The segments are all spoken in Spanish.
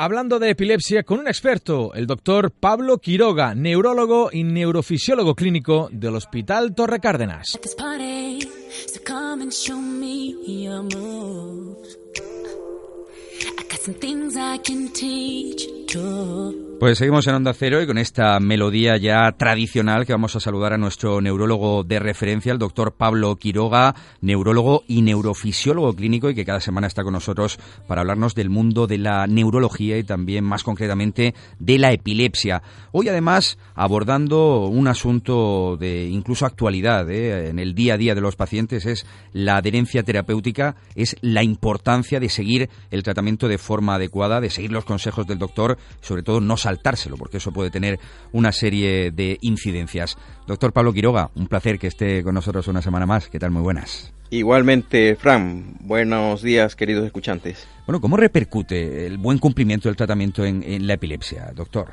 hablando de epilepsia con un experto, el doctor Pablo Quiroga, neurólogo y neurofisiólogo clínico del Hospital Torre Cárdenas. Pues seguimos en Onda Cero y con esta melodía ya tradicional que vamos a saludar a nuestro neurólogo de referencia, el doctor Pablo Quiroga, neurólogo y neurofisiólogo clínico y que cada semana está con nosotros para hablarnos del mundo de la neurología y también más concretamente de la epilepsia. Hoy además abordando un asunto de incluso actualidad ¿eh? en el día a día de los pacientes es la adherencia terapéutica, es la importancia de seguir el tratamiento de forma adecuada, de seguir los consejos del doctor, sobre todo no saltárselo, porque eso puede tener una serie de incidencias. Doctor Pablo Quiroga, un placer que esté con nosotros una semana más. ¿Qué tal? Muy buenas. Igualmente, Fran, buenos días, queridos escuchantes. Bueno, ¿cómo repercute el buen cumplimiento del tratamiento en, en la epilepsia, doctor?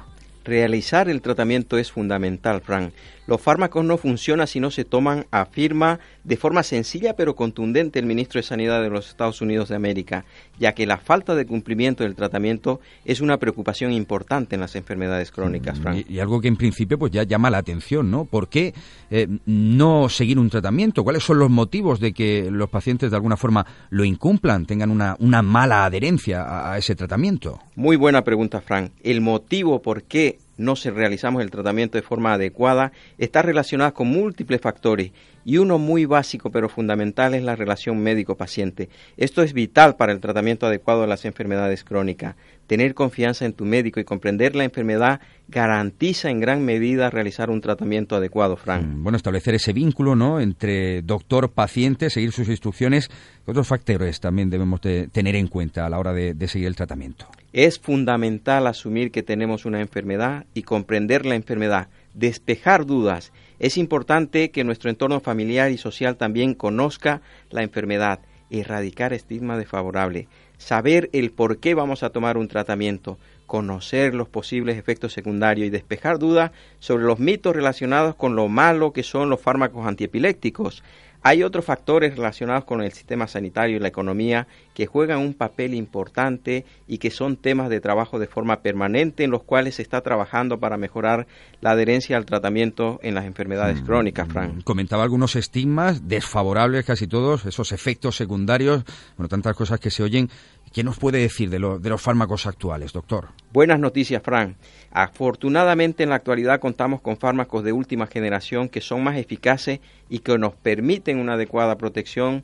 Realizar el tratamiento es fundamental, Fran. Los fármacos no funcionan si no se toman, afirma de forma sencilla pero contundente el ministro de Sanidad de los Estados Unidos de América, ya que la falta de cumplimiento del tratamiento es una preocupación importante en las enfermedades crónicas, Fran. Y, algo que en principio pues ya llama la atención, ¿no? ¿Por qué eh, no seguir un tratamiento? ¿Cuáles son los motivos de que los pacientes de alguna forma lo incumplan, tengan una, una mala adherencia a, a ese tratamiento? Muy buena pregunta, Fran. El motivo por qué no se realizamos el tratamiento de forma adecuada está relacionado con múltiples factores y uno muy básico pero fundamental es la relación médico-paciente. Esto es vital para el tratamiento adecuado de las enfermedades crónicas. Tener confianza en tu médico y comprender la enfermedad garantiza en gran medida realizar un tratamiento adecuado, Frank. Mm, bueno, establecer ese vínculo ¿no? entre doctor-paciente, seguir sus instrucciones. otros factores también debemos de tener en cuenta a la hora de, de seguir el tratamiento? Es fundamental asumir que tenemos una enfermedad y comprender la enfermedad, despejar dudas. Es importante que nuestro entorno familiar y social también conozca la enfermedad, erradicar estigma desfavorable, saber el por qué vamos a tomar un tratamiento, conocer los posibles efectos secundarios y despejar dudas sobre los mitos relacionados con lo malo que son los fármacos antiepilépticos. Hay otros factores relacionados con el sistema sanitario y la economía que juegan un papel importante y que son temas de trabajo de forma permanente en los cuales se está trabajando para mejorar la adherencia al tratamiento en las enfermedades mm, crónicas, Frank. Comentaba algunos estigmas desfavorables casi todos, esos efectos secundarios, bueno, tantas cosas que se oyen ¿Qué nos puede decir de, de, los fármacos actuales, doctor? Buenas noticias, Fran. Afortunadamente en la actualidad contamos con fármacos de última generación que son más eficaces y que nos permiten una adecuada protección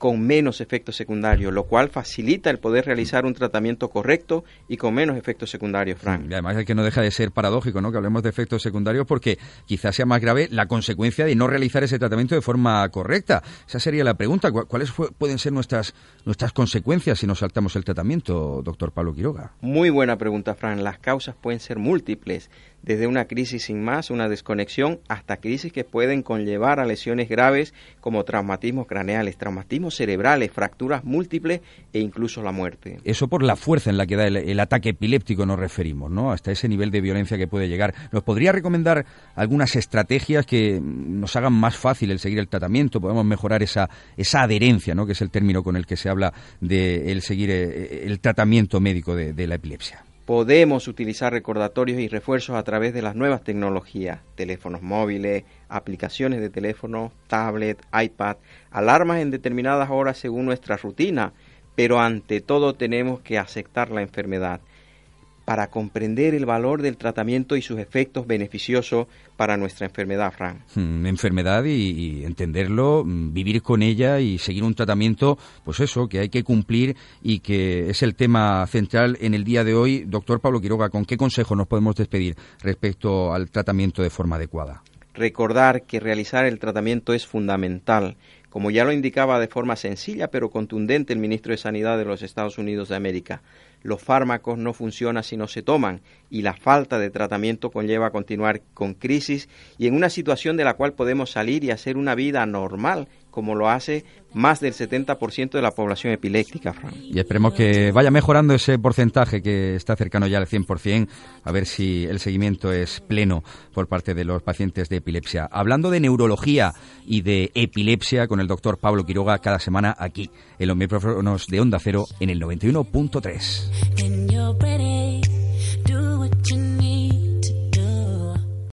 con menos efectos secundarios, lo cual facilita el poder realizar un tratamiento correcto y con menos efectos secundarios, Frank. Y además es que no deja de ser paradójico, ¿no? Que hablemos de efectos secundarios porque quizás sea más grave la consecuencia de no realizar ese tratamiento de forma correcta. Esa sería la pregunta. ¿Cuáles pueden ser nuestras, nuestras consecuencias si nos saltamos el tratamiento, doctor Pablo Quiroga? Muy buena pregunta, Frank. Las causas pueden ser múltiples desde una crisis sin más, una desconexión, hasta crisis que pueden conllevar a lesiones graves como traumatismos craneales, traumatismos cerebrales, fracturas múltiples e incluso la muerte. Eso por la fuerza en la que da el, ataque epiléptico nos referimos, ¿no? Hasta ese nivel de violencia que puede llegar. ¿Nos podría recomendar algunas estrategias que nos hagan más fácil el seguir el tratamiento? Podemos mejorar esa, esa adherencia, ¿no? Que es el término con el que se habla de el seguir eh, el tratamiento médico de la epilepsia podemos utilizar recordatorios y refuerzos a través de las nuevas tecnologías, teléfonos móviles, aplicaciones de teléfono, tablet, iPad, alarmas en determinadas horas según nuestra rutina, pero ante todo tenemos que aceptar la enfermedad para comprender el valor del tratamiento y sus efectos beneficiosos para nuestra enfermedad, Frank. Hmm, enfermedad y, entenderlo, mm, vivir con ella y seguir un tratamiento, pues eso, que hay que cumplir y que es el tema central en el día de hoy. Doctor Pablo Quiroga, ¿con qué consejo nos podemos despedir respecto al tratamiento de forma adecuada? Recordar que realizar el tratamiento es fundamental como ya lo indicaba de forma sencilla pero contundente el ministro de Sanidad de los Estados Unidos de América. Los fármacos no funcionan si no se toman y la falta de tratamiento conlleva continuar con crisis y en una situación de la cual podemos salir y hacer una vida normal como lo hace más del 70% de la población epiléptica, Y esperemos que vaya mejorando ese porcentaje que está cercano ya al 100%, a ver si el seguimiento es pleno por parte de los pacientes de epilepsia. Hablando de neurología y de epilepsia con el doctor Pablo Quiroga cada semana aquí en los micrófonos de Onda Cero en el 91.3. and you're pretty.